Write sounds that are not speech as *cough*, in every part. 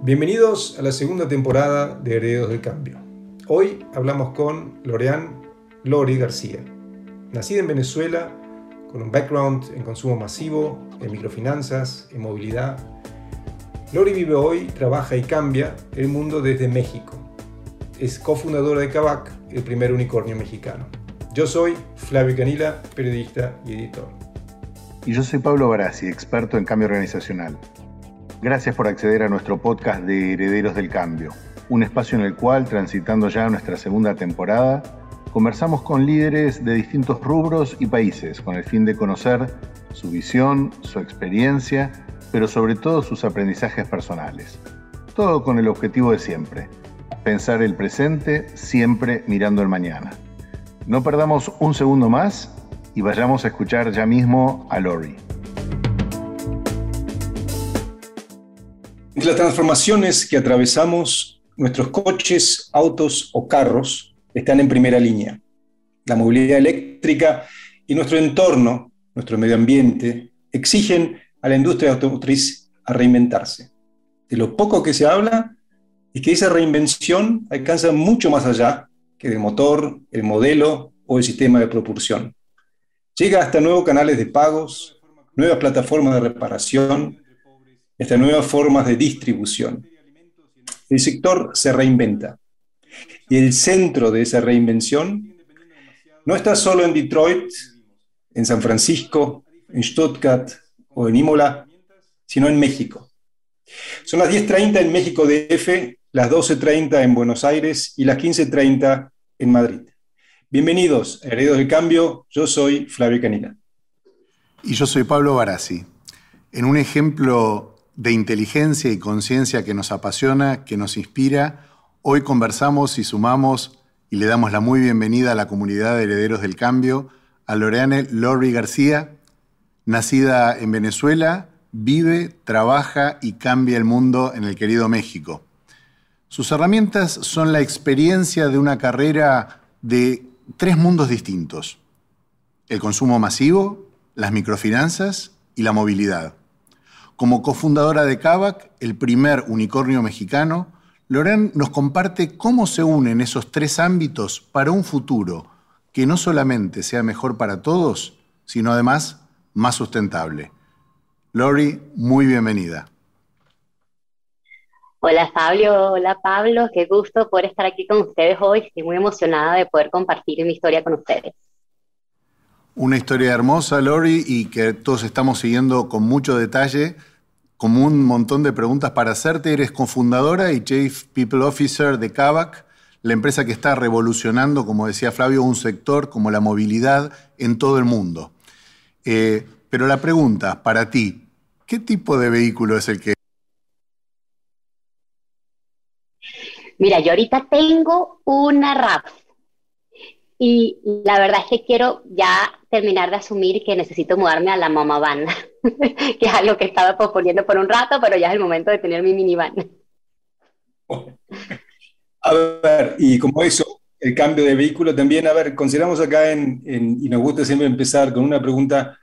Bienvenidos a la segunda temporada de Herederos del Cambio. Hoy hablamos con Lorean Lori García. Nacida en Venezuela, con un background en consumo masivo, en microfinanzas, en movilidad, Lori vive hoy, trabaja y cambia el mundo desde México. Es cofundadora de Kavak, el primer unicornio mexicano. Yo soy Flavio Canila, periodista y editor. Y yo soy Pablo Barassi, experto en cambio organizacional. Gracias por acceder a nuestro podcast de Herederos del Cambio, un espacio en el cual, transitando ya nuestra segunda temporada, conversamos con líderes de distintos rubros y países con el fin de conocer su visión, su experiencia, pero sobre todo sus aprendizajes personales. Todo con el objetivo de siempre, pensar el presente siempre mirando el mañana. No perdamos un segundo más y vayamos a escuchar ya mismo a Lori. Entre las transformaciones que atravesamos, nuestros coches, autos o carros están en primera línea. La movilidad eléctrica y nuestro entorno, nuestro medio ambiente, exigen a la industria automotriz a reinventarse. De lo poco que se habla es que esa reinvención alcanza mucho más allá que del motor, el modelo o el sistema de propulsión. Llega hasta nuevos canales de pagos, nuevas plataformas de reparación, hasta nuevas formas de distribución. El sector se reinventa. Y el centro de esa reinvención no está solo en Detroit, en San Francisco, en Stuttgart o en Imola, sino en México. Son las 10.30 en México DF, las 12.30 en Buenos Aires y las 15.30 en Madrid. Bienvenidos a Herederos del Cambio, yo soy Flavio Canina. Y yo soy Pablo Barassi. En un ejemplo de inteligencia y conciencia que nos apasiona, que nos inspira, hoy conversamos y sumamos y le damos la muy bienvenida a la comunidad de herederos del cambio a Loreane Lori García, nacida en Venezuela, vive, trabaja y cambia el mundo en el querido México. Sus herramientas son la experiencia de una carrera de tres mundos distintos. El consumo masivo, las microfinanzas y la movilidad. Como cofundadora de Kavak, el primer unicornio mexicano, Loren nos comparte cómo se unen esos tres ámbitos para un futuro que no solamente sea mejor para todos, sino además más sustentable. Lori, muy bienvenida. Hola Fabio, hola Pablo, qué gusto poder estar aquí con ustedes hoy. Estoy muy emocionada de poder compartir mi historia con ustedes. Una historia hermosa, Lori, y que todos estamos siguiendo con mucho detalle, como un montón de preguntas para hacerte. Eres cofundadora y Chief People Officer de Kavak, la empresa que está revolucionando, como decía Flavio, un sector como la movilidad en todo el mundo. Eh, pero la pregunta para ti, ¿qué tipo de vehículo es el que... Mira, yo ahorita tengo una RAP y la verdad es que quiero ya terminar de asumir que necesito mudarme a la Mama Van, *laughs* que es algo que estaba posponiendo por un rato, pero ya es el momento de tener mi minivan. *laughs* A ver, y como eso, el cambio de vehículo también, a ver, consideramos acá en, y nos gusta siempre empezar con una pregunta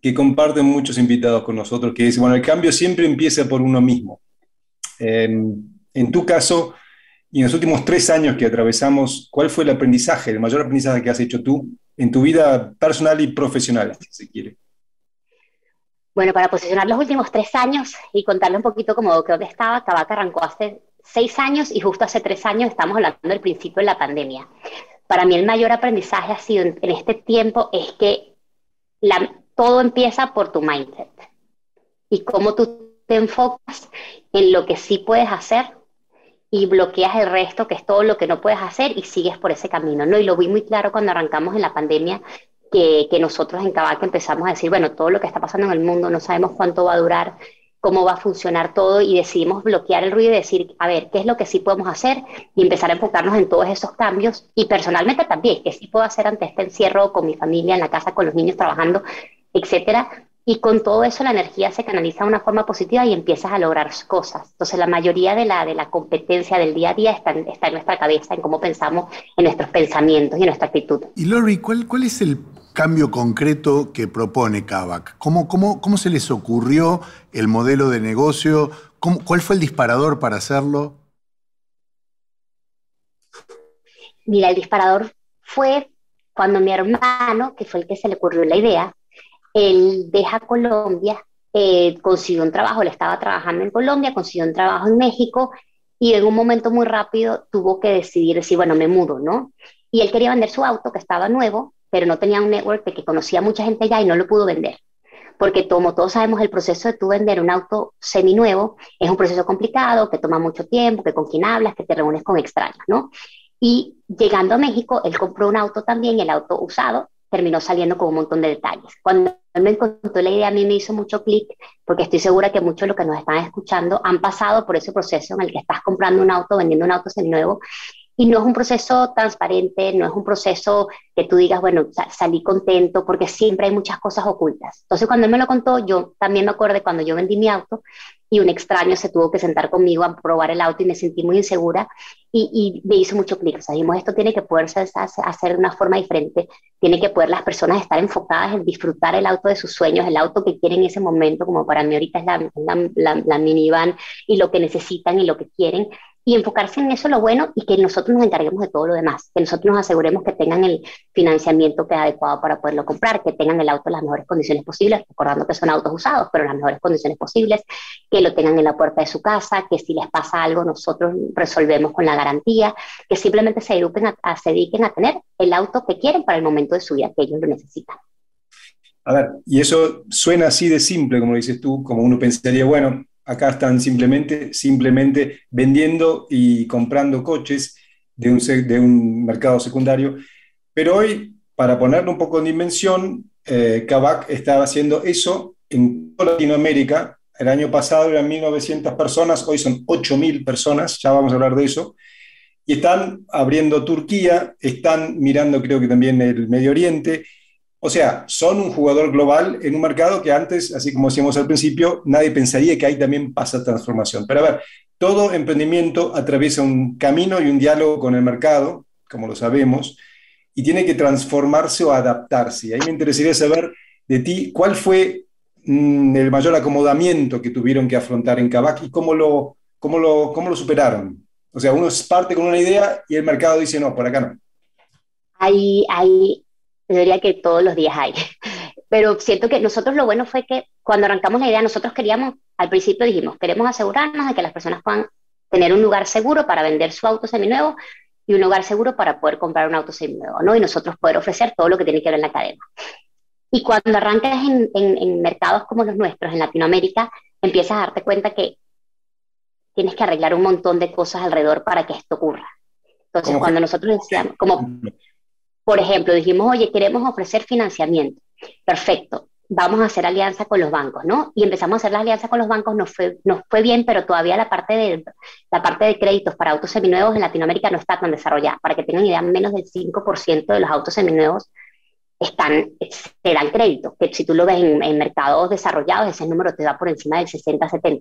que comparten muchos invitados con nosotros, que es, bueno, el cambio siempre empieza por uno mismo. En, en tu caso, y en los últimos tres años que atravesamos, ¿cuál fue el aprendizaje, el mayor aprendizaje que has hecho tú en tu vida personal y profesional, si se quiere? Bueno, para posicionar los últimos tres años y contarle un poquito como dónde estaba, Tabaca arrancó hace seis años y justo hace tres años estamos hablando del principio de la pandemia. Para mí el mayor aprendizaje ha sido en, este tiempo es que todo empieza por tu mindset y cómo tú te enfocas en lo que sí puedes hacer y bloqueas el resto, que es todo lo que no puedes hacer, y sigues por ese camino, ¿no? Y lo vi muy claro cuando arrancamos en la pandemia, que, que nosotros en Cabaco empezamos a decir, bueno, todo lo que está pasando en el mundo, no sabemos cuánto va a durar, cómo va a funcionar todo, y decidimos bloquear el ruido y decir, a ver, ¿qué es lo que sí podemos hacer? Y empezar a enfocarnos en todos esos cambios, y personalmente también, ¿qué sí puedo hacer ante este encierro con mi familia, en la casa, con los niños trabajando, etcétera? Y con todo eso la energía se canaliza de una forma positiva y empiezas a lograr cosas. Entonces la mayoría de la, de la competencia del día a día está, está en nuestra cabeza, en cómo pensamos, en nuestros pensamientos y en nuestra actitud. Y Lori, ¿cuál, cuál es el cambio concreto que propone Kavak? ¿Cómo, cómo, ¿Cómo se les ocurrió el modelo de negocio? ¿Cuál fue el disparador para hacerlo? Mira, el disparador fue cuando mi hermano, que fue el que se le ocurrió la idea, él deja Colombia, eh, consiguió un trabajo, él estaba trabajando en Colombia, consiguió un trabajo en México y en un momento muy rápido tuvo que decidir, decir, bueno, me mudo, ¿no? Y él quería vender su auto, que estaba nuevo, pero no tenía un network de que conocía mucha gente ya y no lo pudo vender. Porque como todos sabemos, el proceso de tú vender un auto seminuevo es un proceso complicado, que toma mucho tiempo, que con quien hablas, que te reúnes con extraños, ¿no? Y llegando a México, él compró un auto también, el auto usado, terminó saliendo con un montón de detalles. Cuando él me contó la idea, a mí me hizo mucho clic, porque estoy segura que muchos de los que nos están escuchando han pasado por ese proceso en el que estás comprando un auto, vendiendo un auto seminuevo, y no es un proceso transparente, no es un proceso que tú digas, bueno, salí contento, porque siempre hay muchas cosas ocultas. Entonces, cuando él me lo contó, yo también me acordé cuando yo vendí mi auto y un extraño se tuvo que sentar conmigo a probar el auto y me sentí muy insegura y, me hizo mucho clic. O sea, dijimos, esto tiene que poderse hacer de una forma diferente, tiene que poder las personas estar enfocadas en disfrutar el auto de sus sueños, el auto que quieren en ese momento, como para mí ahorita es la, la, la minivan y lo que necesitan y lo que quieren y enfocarse en eso lo bueno y que nosotros nos encarguemos de todo lo demás, que nosotros nos aseguremos que tengan el financiamiento que es adecuado para poderlo comprar, que tengan el auto en las mejores condiciones posibles, recordando que son autos usados, pero en las mejores condiciones posibles, que lo tengan en la puerta de su casa, que si les pasa algo nosotros resolvemos con la garantía, que simplemente se dediquen a, se dediquen a tener el auto que quieren para el momento de su vida que ellos lo necesitan. A ver, y eso suena así de simple, como dices tú, como uno pensaría, bueno, acá están simplemente, simplemente vendiendo y comprando coches de un, mercado secundario. Pero hoy, para ponerlo un poco en dimensión, eh, Kavak está haciendo eso en toda Latinoamérica. El año pasado eran 1.900 personas, hoy son 8.000 personas, ya vamos a hablar de eso. Y están abriendo Turquía, están mirando creo que también el Medio Oriente, o sea, son un jugador global en un mercado que antes, así como decíamos al principio, nadie pensaría que ahí también pasa transformación. Pero a ver, todo emprendimiento atraviesa un camino y un diálogo con el mercado, como lo sabemos, y tiene que transformarse o adaptarse. Y ahí me interesaría saber de ti cuál fue mm, el mayor acomodamiento que tuvieron que afrontar en Kavak y cómo lo, cómo, lo, cómo lo superaron. O sea, uno parte con una idea y el mercado dice, no, por acá no. Hay, hay, yo diría que todos los días hay. *laughs* Pero siento que nosotros lo bueno fue que cuando arrancamos la idea, nosotros queríamos, al principio dijimos, queremos asegurarnos de que las personas puedan tener un lugar seguro para vender su auto seminuevo y un lugar seguro para poder comprar un auto seminuevo, ¿no? Y nosotros poder ofrecer todo lo que tiene que ver en la cadena. Y cuando arrancas en, en mercados como los nuestros, en Latinoamérica, empiezas a darte cuenta que tienes que arreglar un montón de cosas alrededor para que esto ocurra. Entonces, cuando nosotros decíamos, como *laughs* por ejemplo, dijimos, oye, queremos ofrecer financiamiento. Perfecto, vamos a hacer alianza con los bancos, ¿no? Y empezamos a hacer la alianza con los bancos, nos fue, nos fue bien, pero todavía la parte, de, la parte de créditos para autos seminuevos en Latinoamérica no está tan desarrollada. Para que tengan idea, menos del 5% de los autos seminuevos están, te dan crédito, que si tú lo ves en, mercados desarrollados, ese número te da por encima del 60-70.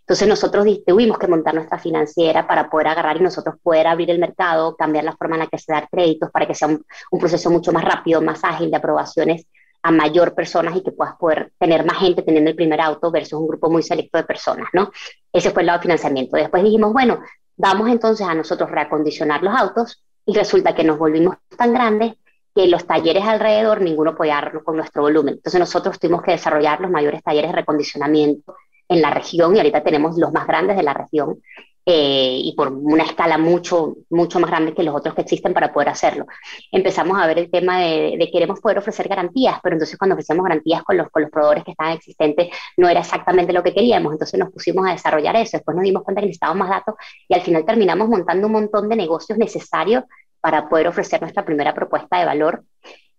Entonces nosotros tuvimos que montar nuestra financiera para poder agarrar y nosotros poder abrir el mercado, cambiar la forma en la que se dan créditos para que sea un, un proceso mucho más rápido, más ágil de aprobaciones a mayor personas y que puedas poder tener más gente teniendo el primer auto versus un grupo muy selecto de personas, ¿no? Ese fue el lado de financiamiento. Después dijimos, bueno, vamos entonces a nosotros reacondicionar los autos y resulta que nos volvimos tan grandes que los talleres alrededor ninguno podía con nuestro volumen. Entonces nosotros tuvimos que desarrollar los mayores talleres de recondicionamiento en la región y ahorita tenemos los más grandes de la región eh, y por una escala mucho, mucho más grande que los otros que existen para poder hacerlo. Empezamos a ver el tema de, de queremos poder ofrecer garantías, pero entonces cuando ofrecemos garantías con los, con los proveedores que estaban existentes no era exactamente lo que queríamos, entonces nos pusimos a desarrollar eso, después nos dimos cuenta que necesitábamos más datos y al final terminamos montando un montón de negocios necesarios para poder ofrecer nuestra primera propuesta de valor.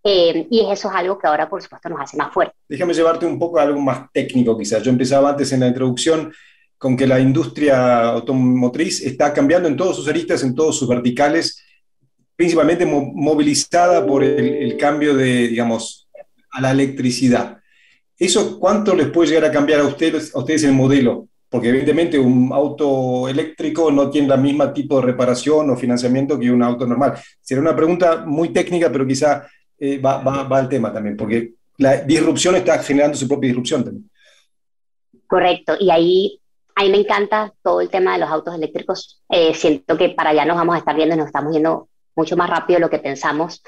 Eh, y eso es algo que ahora, por supuesto, nos hace más fuerte. Déjame llevarte un poco a algo más técnico, quizás. Yo empezaba antes en la introducción con que la industria automotriz está cambiando en todos sus aristas, en todos sus verticales, principalmente movilizada por el, el, cambio de, digamos, a la electricidad. ¿Eso cuánto les puede llegar a cambiar a ustedes, a ustedes el modelo? Porque evidentemente un auto eléctrico no tiene la misma tipo de reparación o financiamiento que un auto normal. Sería una pregunta muy técnica, pero quizá eh, va, va, al tema también, porque la disrupción está generando su propia disrupción también. Correcto, y ahí a mí me encanta todo el tema de los autos eléctricos. Eh, siento que para allá nos vamos a estar viendo y nos estamos yendo mucho más rápido de lo que pensamos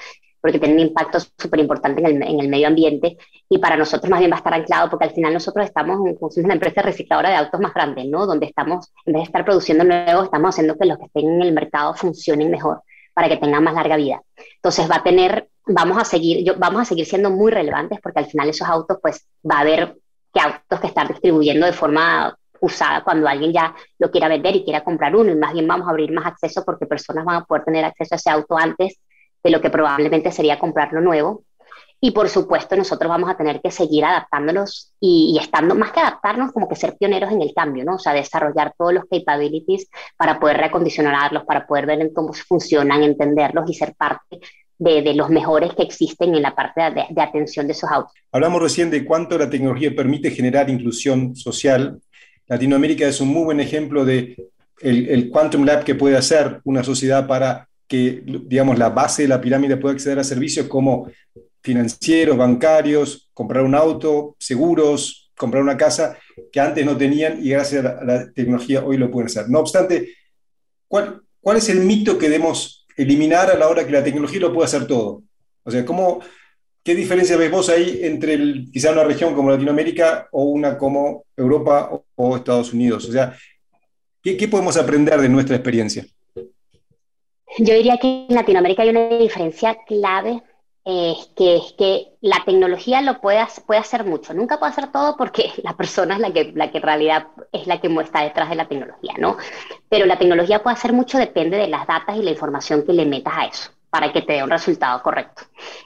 porque tiene un impacto súper importante en el, en el, medio ambiente y para nosotros más bien va a estar anclado porque al final nosotros estamos en una empresa recicladora de autos más grande, ¿no? Donde estamos, en vez de estar produciendo nuevos, estamos haciendo que los que estén en el mercado funcionen mejor para que tengan más larga vida. Entonces va a tener, vamos a seguir, yo, vamos a seguir siendo muy relevantes porque al final esos autos, pues va a haber que autos que están distribuyendo de forma usada cuando alguien ya lo quiera vender y quiera comprar uno y más bien vamos a abrir más acceso porque personas van a poder tener acceso a ese auto antes de lo que probablemente sería comprarlo nuevo. Y por supuesto nosotros vamos a tener que seguir adaptándonos y, estando más que adaptarnos, como que ser pioneros en el cambio, ¿no? O sea, desarrollar todos los capabilities para poder recondicionarlos, para poder ver cómo funcionan, entenderlos y ser parte de, de, los mejores que existen en la parte de, de, atención de esos autos. Hablamos recién de cuánto la tecnología permite generar inclusión social. Latinoamérica es un muy buen ejemplo de el, el Quantum Lab que puede hacer una sociedad para que, digamos, la base de la pirámide puede acceder a servicios como financieros, bancarios, comprar un auto, seguros, comprar una casa, que antes no tenían y gracias a la, tecnología hoy lo pueden hacer. No obstante, ¿cuál, ¿cuál es el mito que debemos eliminar a la hora que la tecnología lo puede hacer todo? O sea, ¿cómo, ¿qué diferencia ves vos ahí entre el, quizá una región como Latinoamérica o una como Europa o, o Estados Unidos? O sea, ¿qué, ¿qué podemos aprender de nuestra experiencia? Yo diría que en Latinoamérica hay una diferencia clave, eh, que es que la tecnología lo puede, puede hacer mucho. Nunca puede hacer todo porque *laughs* la persona es la que, la que en realidad es la que está detrás de la tecnología, ¿no? Pero la tecnología puede hacer mucho, depende de las datas y la información que le metas a eso para que te dé un resultado correcto.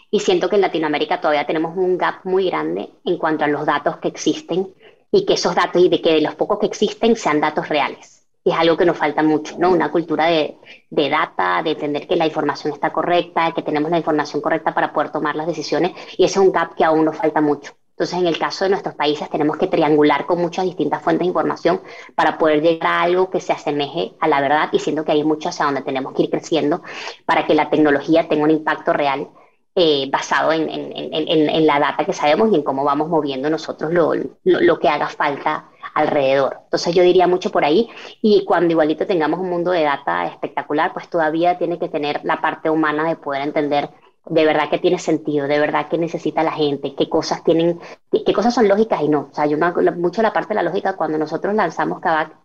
Y siento que en Latinoamérica todavía tenemos un gap muy grande en cuanto a los datos que existen y que esos datos y de que de los pocos que existen sean datos reales es algo que nos falta mucho, ¿no? Una cultura de, de, data, de entender que la información está correcta, que tenemos la información correcta para poder tomar las decisiones, y ese es un gap que aún nos falta mucho. Entonces, en el caso de nuestros países, tenemos que triangular con muchas distintas fuentes de información para poder llegar a algo que se asemeje a la verdad, y siendo que hay mucho hacia donde tenemos que ir creciendo para que la tecnología tenga un impacto real eh, basado en, en, en, en, la data que sabemos y en cómo vamos moviendo nosotros lo, lo, lo que haga falta alrededor. Entonces yo diría mucho por ahí y cuando igualito tengamos un mundo de data espectacular, pues todavía tiene que tener la parte humana de poder entender de verdad que tiene sentido, de verdad que necesita la gente, qué cosas tienen, qué cosas son lógicas y no. O sea, yo mucho la parte de la lógica cuando nosotros lanzamos Kavak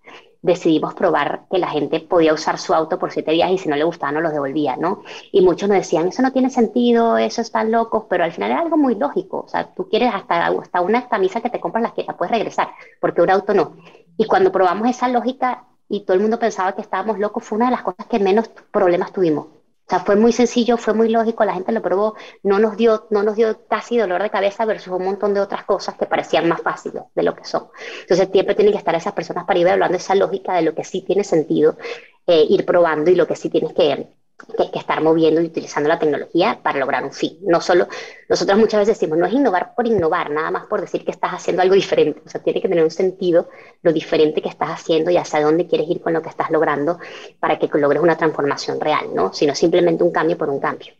decidimos probar que la gente podía usar su auto por siete días y si no le gustaba no los devolvía, ¿no? Y muchos nos decían, eso no tiene sentido, eso están locos, pero al final era algo muy lógico, o sea, tú quieres hasta, hasta una camisa que te compras las que la puedes regresar, porque un auto no. Y cuando probamos esa lógica y todo el mundo pensaba que estábamos locos, fue una de las cosas que menos problemas tuvimos. O sea, fue muy sencillo, fue muy lógico, la gente lo probó, no nos dio, no nos dio casi dolor de cabeza versus un montón de otras cosas que parecían más fáciles de lo que son. Entonces siempre tienen que estar esas personas para ir hablando esa lógica de lo que sí tiene sentido, eh, ir probando y lo que sí tienes que, que, que, estar moviendo y utilizando la tecnología para lograr un fin. No solo, nosotros muchas veces decimos, no es innovar por innovar, nada más por decir que estás haciendo algo diferente. O sea, tiene que tener un sentido lo diferente que estás haciendo y hacia dónde quieres ir con lo que estás logrando para que logres una transformación real, ¿no? Sino simplemente un cambio por un cambio.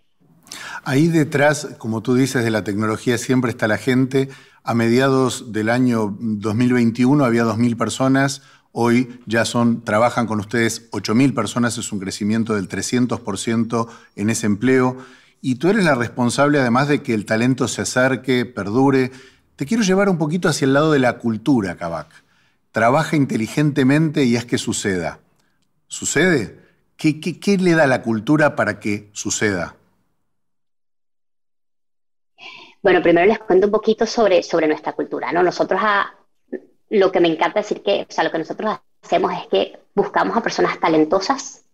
Ahí detrás, como tú dices, de la tecnología siempre está la gente. A mediados del año 2021 había 2.000 personas, Hoy ya son, trabajan con ustedes 8.000 personas, es un crecimiento del 300% en ese empleo. Y tú eres la responsable, además de que el talento se acerque, perdure. Te quiero llevar un poquito hacia el lado de la cultura, Kavak. Trabaja inteligentemente y haz que suceda. ¿Sucede? ¿Qué, qué, qué le da la cultura para que suceda? Bueno, primero les cuento un poquito sobre, sobre nuestra cultura. ¿no? Nosotros a, lo que me encanta decir que, o sea, lo que nosotros hacemos es que buscamos a personas talentosas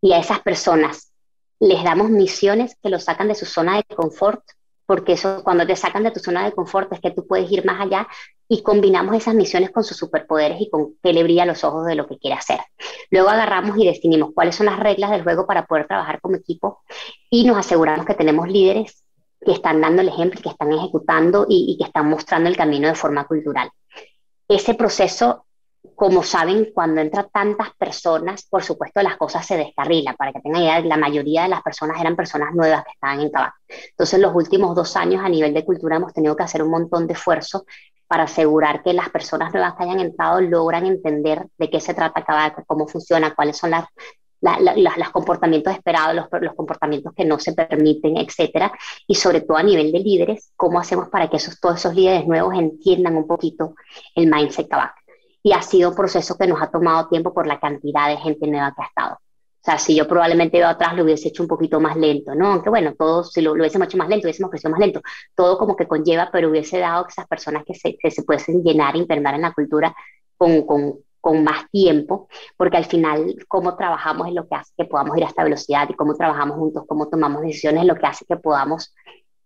y a esas personas les damos misiones que los sacan de su zona de confort, porque eso cuando te sacan de tu zona de confort es que tú puedes ir más allá y combinamos esas misiones con sus superpoderes y con que le brilla los ojos de lo que quiere hacer. Luego agarramos y definimos cuáles son las reglas del juego para poder trabajar como equipo y nos aseguramos que tenemos líderes que están dando el ejemplo, que están ejecutando y, y que están mostrando el camino de forma cultural ese proceso, como saben, cuando entran tantas personas, por supuesto las cosas se descarrilan. Para que tengan idea, la mayoría de las personas eran personas nuevas que estaban en Tabaco. Entonces, los últimos dos años a nivel de cultura hemos tenido que hacer un montón de esfuerzo para asegurar que las personas nuevas que hayan entrado logran entender de qué se trata cada, cómo funciona, cuáles son las, los comportamientos esperados, los, los, comportamientos que no se permiten, etcétera, y sobre todo a nivel de líderes, cómo hacemos para que esos, todos esos líderes nuevos entiendan un poquito el mindset Kavak. Y ha sido un proceso que nos ha tomado tiempo por la cantidad de gente nueva que ha estado. O sea, si yo probablemente veo atrás lo hubiese hecho un poquito más lento, ¿no? Aunque bueno, todo, si lo, lo hubiésemos hecho más lento, hubiésemos crecido más lento, todo como que conlleva, pero hubiese dado que esas personas que se, que se pueden llenar, impregnar en la cultura con, con, con más tiempo, porque al final cómo trabajamos es lo que hace que podamos ir a esta velocidad y cómo trabajamos juntos, cómo tomamos decisiones es lo que hace que podamos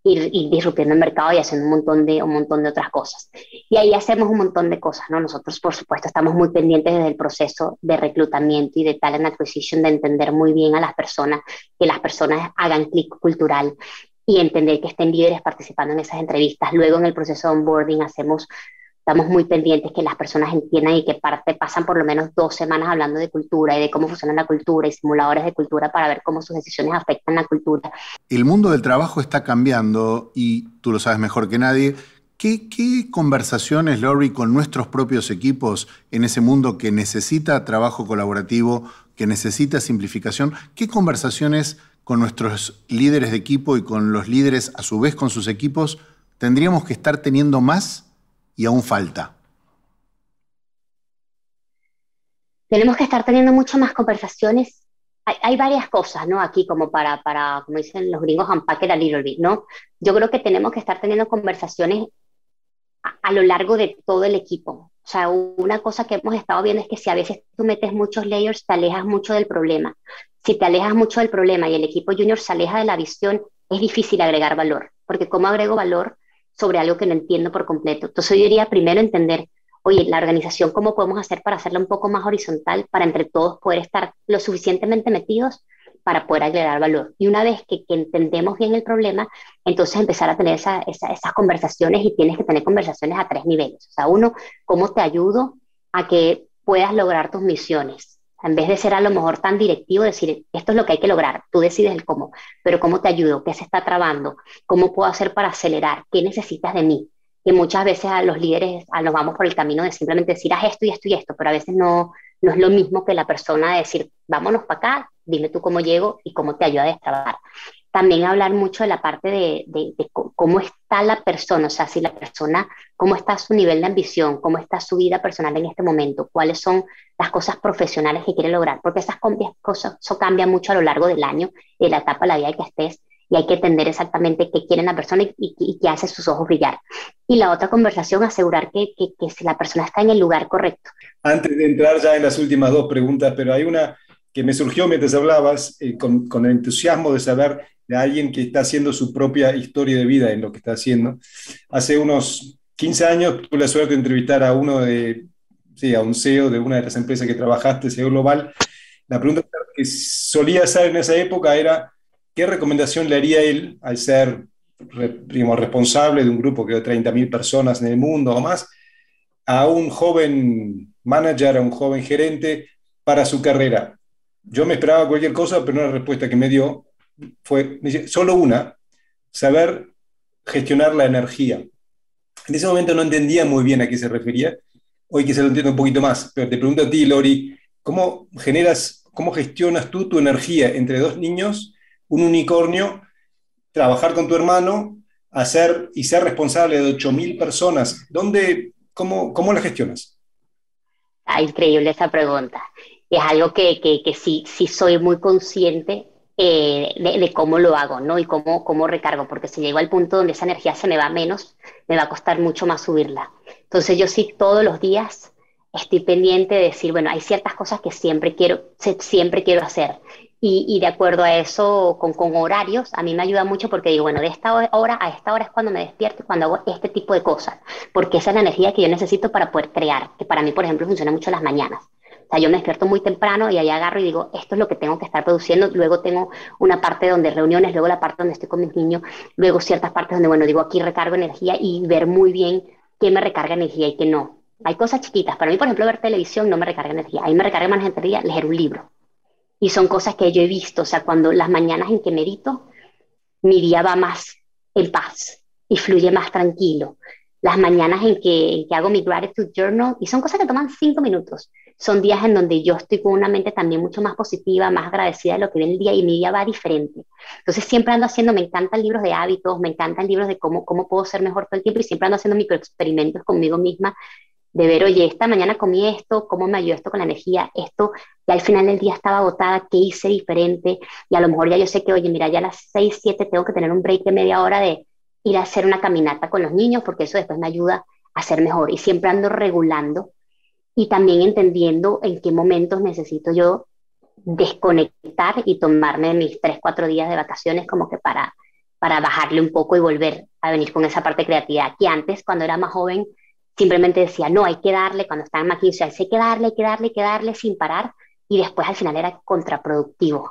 ir, ir disruptiendo el mercado y haciendo un montón, de, un montón de otras cosas. Y ahí hacemos un montón de cosas, ¿no? Nosotros, por supuesto, estamos muy pendientes desde el proceso de reclutamiento y de talent acquisition, de entender muy bien a las personas, que las personas hagan clic cultural y entender que estén líderes participando en esas entrevistas. Luego en el proceso de onboarding hacemos estamos muy pendientes que las personas entiendan y que parte, pasan por lo menos dos semanas hablando de cultura y de cómo funciona la cultura y simuladores de cultura para ver cómo sus decisiones afectan la cultura. El mundo del trabajo está cambiando y tú lo sabes mejor que nadie. ¿Qué, qué conversaciones, Lori, con nuestros propios equipos en ese mundo que necesita trabajo colaborativo, que necesita simplificación? ¿Qué conversaciones con nuestros líderes de equipo y con los líderes a su vez con sus equipos tendríamos que estar teniendo más y aún falta? Tenemos que estar teniendo mucho más conversaciones. Hay, varias cosas, ¿no? Aquí como para, para, como dicen los gringos, unpack it a little bit, ¿no? Yo creo que tenemos que estar teniendo conversaciones a, lo largo de todo el equipo. O sea, una cosa que hemos estado viendo es que si a veces tú metes muchos layers, te alejas mucho del problema. Si te alejas mucho del problema y el equipo junior se aleja de la visión, es difícil agregar valor, porque ¿cómo agrego valor sobre algo que no entiendo por completo. Entonces yo diría primero entender, oye, la organización, ¿cómo podemos hacer para hacerla un poco más horizontal, para entre todos poder estar lo suficientemente metidos para poder agregar valor? Y una vez que, entendemos bien el problema, entonces empezar a tener esas conversaciones y tienes que tener conversaciones a tres niveles. O sea, uno, ¿cómo te ayudo a que puedas lograr tus misiones? En vez de ser a lo mejor tan directivo, decir, esto es lo que hay que lograr, tú decides el cómo, pero cómo te ayudo, qué se está trabando, cómo puedo hacer para acelerar, qué necesitas de mí. Que muchas veces a los líderes a, nos vamos por el camino de simplemente decir, haz esto y esto y esto, pero a veces no, no es lo mismo que la persona de decir, vámonos para acá, dime tú cómo llego y cómo te ayuda a destrabar también hablar mucho de la parte de, cómo está la persona, o sea, si la persona, cómo está su nivel de ambición, cómo está su vida personal en este momento, cuáles son las cosas profesionales que quiere lograr, porque esas cosas, eso cambia mucho a lo largo del año, de la etapa de la vida que estés, y hay que entender exactamente qué quiere la persona y, qué hace sus ojos brillar. Y la otra conversación, asegurar que, que la persona está en el lugar correcto. Antes de entrar ya en las últimas dos preguntas, pero hay una que me surgió mientras hablabas, eh, con, el entusiasmo de saber de alguien que está haciendo su propia historia de vida en lo que está haciendo. Hace unos 15 años tuve la suerte de entrevistar a uno de, sí, a un CEO de una de las empresas que trabajaste, CEO Global. La pregunta que solía hacer en esa época era, ¿qué recomendación le haría él al ser digamos, responsable de un grupo que de 30.000 personas en el mundo o más, a un joven manager, a un joven gerente para su carrera? Yo me esperaba cualquier cosa, pero una respuesta que me dio fue solo una, saber gestionar la energía. En ese momento no entendía muy bien a qué se refería, hoy quizá lo entiendo un poquito más, pero te pregunto a ti, Lori, ¿cómo generas, cómo gestionas tú tu energía entre dos niños, un unicornio, trabajar con tu hermano, hacer y ser responsable de 8.000 personas? ¿Dónde, cómo, ¿Cómo la gestionas? Ah, increíble esa pregunta. Es algo que, que, que sí, sí soy muy consciente eh, de, cómo lo hago, ¿no? Y cómo, cómo recargo, porque si llego al punto donde esa energía se me va menos, me va a costar mucho más subirla. Entonces yo sí todos los días estoy pendiente de decir, bueno, hay ciertas cosas que siempre quiero, siempre quiero hacer. Y, y de acuerdo a eso, con, con, horarios, a mí me ayuda mucho porque digo, bueno, de esta hora a esta hora es cuando me despierto, cuando hago este tipo de cosas, porque esa es la energía que yo necesito para poder crear, que para mí, por ejemplo, funciona mucho las mañanas. O sea, yo me despierto muy temprano y ahí agarro y digo, esto es lo que tengo que estar produciendo. Luego tengo una parte donde reuniones, luego la parte donde estoy con mis niños, luego ciertas partes donde, bueno, digo, aquí recargo energía y ver muy bien qué me recarga energía y qué no. Hay cosas chiquitas. Para mí, por ejemplo, ver televisión no me recarga energía. Ahí me recarga más energía leer un libro. Y son cosas que yo he visto. O sea, cuando las mañanas en que medito, mi día va más en paz y fluye más tranquilo las mañanas en que, que, hago mi gratitude journal y son cosas que toman cinco minutos. Son días en donde yo estoy con una mente también mucho más positiva, más agradecida de lo que viene el día y mi día va diferente. Entonces siempre ando haciendo, me encantan libros de hábitos, me encantan libros de cómo, cómo puedo ser mejor todo el tiempo y siempre ando haciendo microexperimentos conmigo misma de ver, oye, esta mañana comí esto, cómo me ayudó esto con la energía, esto, y al final del día estaba agotada, qué hice diferente, y a lo mejor ya yo sé que, oye, mira, ya a las 6, 7 tengo que tener un break de media hora de ir a hacer una caminata con los niños, porque eso después me ayuda a ser mejor. Y siempre ando regulando y también entendiendo en qué momentos necesito yo desconectar y tomarme mis 3, 4 días de vacaciones como que para, para bajarle un poco y volver a venir con esa parte creativa que antes, cuando era más joven, simplemente decía, no, hay que darle, cuando estaba en McKinsey, hay que darle, hay que darle, hay que darle sin parar, y después al final era contraproductivo,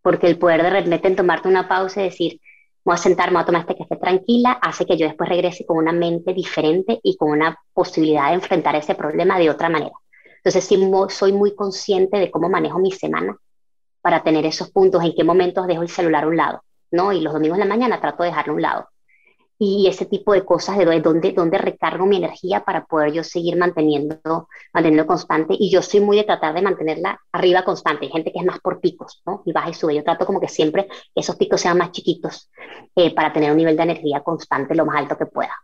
porque el poder de repente en tomarte una pausa y decir, voy a sentarme, voy a tomar este café tranquila, hace que yo después regrese con una mente diferente y con una posibilidad de enfrentar ese problema de otra manera. Entonces, sí, soy muy consciente de cómo manejo mi semana para tener esos puntos, en qué momentos dejo el celular a un lado, ¿no? Y los domingos en la mañana trato de dejarlo a un lado y ese tipo de cosas de dónde, dónde recargo mi energía para poder yo seguir manteniendo, manteniendo constante. Y yo soy muy de tratar de mantenerla arriba constante. Hay gente que es más por picos, ¿no? Y baja y sube. Yo trato como que siempre esos picos sean más chiquitos eh, para tener un nivel de energía constante lo más alto que pueda.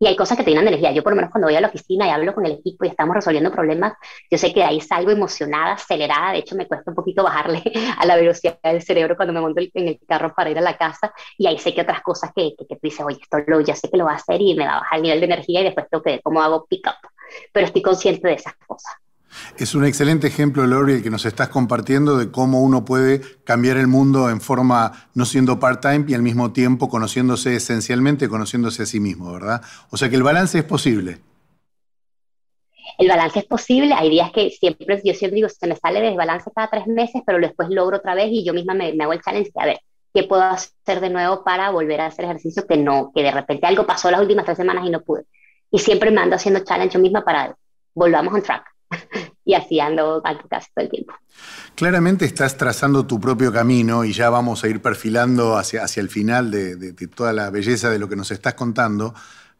Y hay cosas que te dan energía. Yo por lo menos cuando voy a la oficina y hablo con el equipo y estamos resolviendo problemas, yo sé que de ahí salgo emocionada, acelerada. De hecho, me cuesta un poquito bajarle *laughs* a la velocidad del cerebro cuando me monto en el carro para ir a la casa. Y ahí sé que otras cosas que, que, tú dices, oye, esto lo, ya sé que lo va a hacer y me va a bajar el nivel de energía y después tengo que ver cómo hago pick up. Pero estoy consciente de esas cosas. Es un excelente ejemplo, Lori, el que nos estás compartiendo de cómo uno puede cambiar el mundo en forma no siendo part-time y al mismo tiempo conociéndose esencialmente, conociéndose a sí mismo, ¿verdad? O sea que el balance es posible. El balance es posible, hay días que siempre, yo siempre digo, se me sale de desbalance cada tres meses, pero después logro otra vez y yo misma me, hago el challenge de, a ver, ¿qué puedo hacer de nuevo para volver a hacer ejercicio que no, que de repente algo pasó las últimas tres semanas y no pude? Y siempre me ando haciendo challenge yo misma para volvamos on track. Y así ando casi todo el tiempo. Claramente estás trazando tu propio camino y ya vamos a ir perfilando hacia, hacia el final de, toda la belleza de lo que nos estás contando.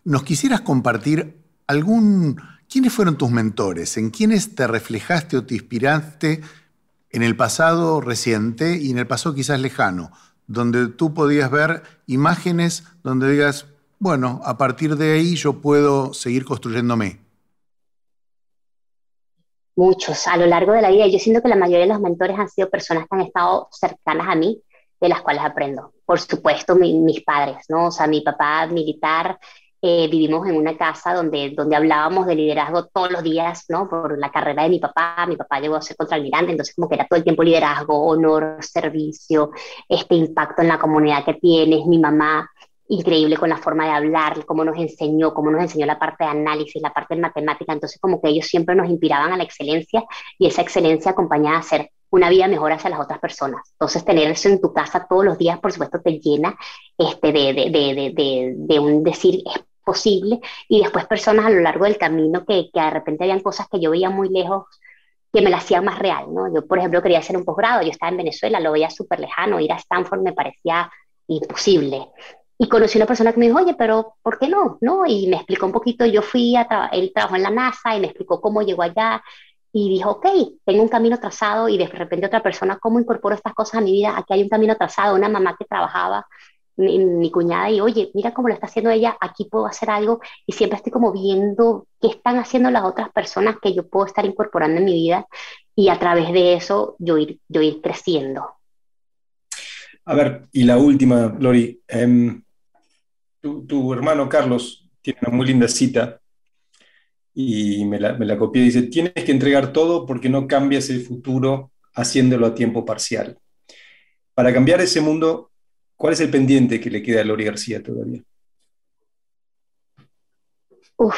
¿Nos quisieras compartir algún... ¿Quiénes fueron tus mentores? ¿En quiénes te reflejaste o te inspiraste en el pasado reciente y en el pasado quizás lejano? Donde tú podías ver imágenes donde digas, bueno, a partir de ahí yo puedo seguir construyéndome. Muchos a lo largo de la vida. Yo siento que la mayoría de los mentores han sido personas que han estado cercanas a mí, de las cuales aprendo. Por supuesto, mis padres, ¿no? O sea, mi papá militar, eh, vivimos en una casa donde, donde hablábamos de liderazgo todos los días, ¿no? Por la carrera de mi papá, mi papá llegó a ser contraalmirante, entonces como que era todo el tiempo liderazgo, honor, servicio, este impacto en la comunidad que tienes, mi mamá increíble con la forma de hablar, cómo nos enseñó, cómo nos enseñó la parte de análisis, la parte de matemática. Entonces, como que ellos siempre nos inspiraban a la excelencia y esa excelencia acompañada a hacer una vida mejor hacia las otras personas. Entonces, tener eso en tu casa todos los días, por supuesto, te llena este, de, de, de, de, un decir es posible. Y después personas a lo largo del camino que, que de repente habían cosas que yo veía muy lejos que me la hacían más real, ¿no? Yo, por ejemplo, quería hacer un posgrado, yo estaba en Venezuela, lo veía súper lejano, ir a Stanford me parecía imposible. Y conocí una persona que me dijo, oye, pero ¿por qué no? ¿No? Y me explicó un poquito, yo fui a, él trabajó en la NASA y me explicó cómo llegó allá y dijo, ok, tengo un camino trazado y de repente otra persona, ¿cómo incorporo estas cosas a mi vida? Aquí hay un camino trazado, una mamá que trabajaba, mi, mi cuñada, y oye, mira cómo lo está haciendo ella, aquí puedo hacer algo y siempre estoy como viendo qué están haciendo las otras personas que yo puedo estar incorporando en mi vida y a través de eso yo ir, yo ir creciendo. A ver, y la última, Lori. Em, tu, hermano Carlos tiene una muy linda cita y me la, copié. Dice, tienes que entregar todo porque no cambias el futuro haciéndolo a tiempo parcial. Para cambiar ese mundo, ¿cuál es el pendiente que le queda a Lori García todavía? Uf,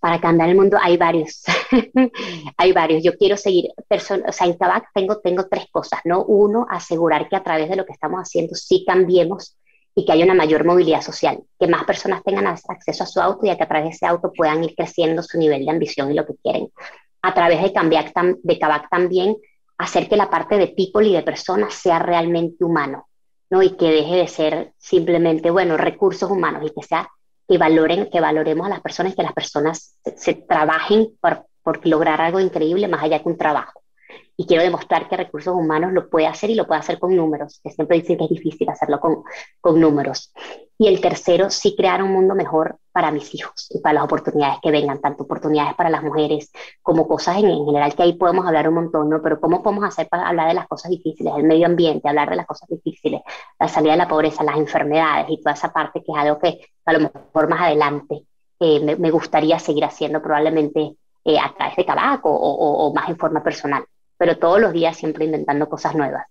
para cambiar el mundo hay varios. *laughs* hay varios. Yo quiero seguir, o sea, en Tabac tengo, tengo tres cosas, ¿no? Uno, asegurar que a través de lo que estamos haciendo sí cambiemos y que haya una mayor movilidad social, que más personas tengan acceso a su auto y a que a través de ese auto puedan ir creciendo su nivel de ambición y lo que quieren. A través de, cambiar, de Kavak también hacer que la parte de people y de personas sea realmente humano, ¿no? Y que deje de ser simplemente, bueno, recursos humanos y que sea que valoren, que valoremos a las personas, que las personas se, trabajen por, por lograr algo increíble más allá que un trabajo y quiero demostrar que recursos humanos lo puede hacer y lo puede hacer con números, que siempre dicen que es difícil hacerlo con, con números. Y el tercero, sí crear un mundo mejor para mis hijos y para las oportunidades que vengan, tanto oportunidades para las mujeres como cosas en, general, que ahí podemos hablar un montón, ¿no? Pero ¿cómo podemos hacer para hablar de las cosas difíciles, el medio ambiente, hablar de las cosas difíciles, la salida de la pobreza, las enfermedades y toda esa parte que es algo que a lo mejor más adelante eh, me, me, gustaría seguir haciendo probablemente eh, a través de tabaco o, o más en forma personal pero todos los días siempre inventando cosas nuevas.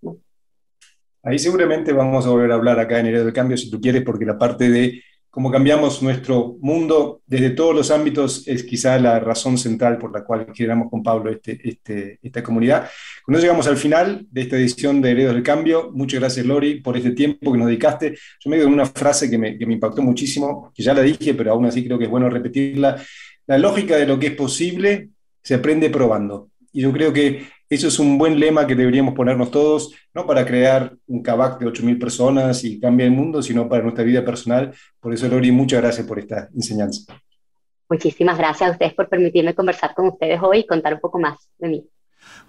Ahí seguramente vamos a volver a hablar acá en Heredero del Cambio, si tú quieres, porque la parte de cómo cambiamos nuestro mundo desde todos los ámbitos es quizá la razón central por la cual generamos con Pablo este, este, esta comunidad. Cuando llegamos al final de esta edición de Heredos del Cambio, muchas gracias Lori por este tiempo que nos dedicaste. Yo me quedo con una frase que me, que me impactó muchísimo, que ya la dije, pero aún así creo que es bueno repetirla. La lógica de lo que es posible se aprende probando. Y yo creo que eso es un buen lema que deberíamos ponernos todos, no para crear un cabac de 8.000 personas y cambiar el mundo, sino para nuestra vida personal. Por eso, Lori, muchas gracias por esta enseñanza. Muchísimas gracias a ustedes por permitirme conversar con ustedes hoy y contar un poco más de mí.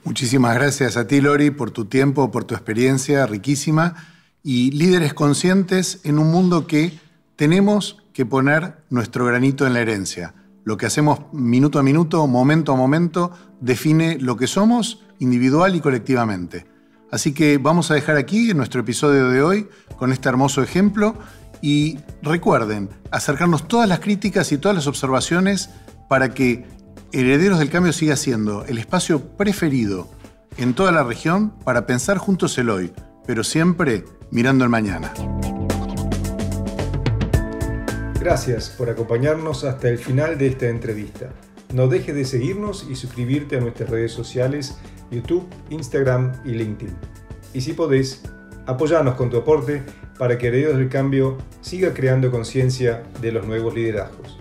Muchísimas gracias a ti, Lori, por tu tiempo, por tu experiencia riquísima y líderes conscientes en un mundo que tenemos que poner nuestro granito en la herencia. Lo que hacemos minuto a minuto, momento a momento, define lo que somos individual y colectivamente. Así que vamos a dejar aquí nuestro episodio de hoy con este hermoso ejemplo y recuerden acercarnos todas las críticas y todas las observaciones para que Herederos del Cambio siga siendo el espacio preferido en toda la región para pensar juntos el hoy, pero siempre mirando el mañana. Gracias por acompañarnos hasta el final de esta entrevista. No dejes de seguirnos y suscribirte a nuestras redes sociales, YouTube, Instagram y LinkedIn. Y si podés, apoyanos con tu aporte para que Herederos del Cambio siga creando conciencia de los nuevos liderazgos.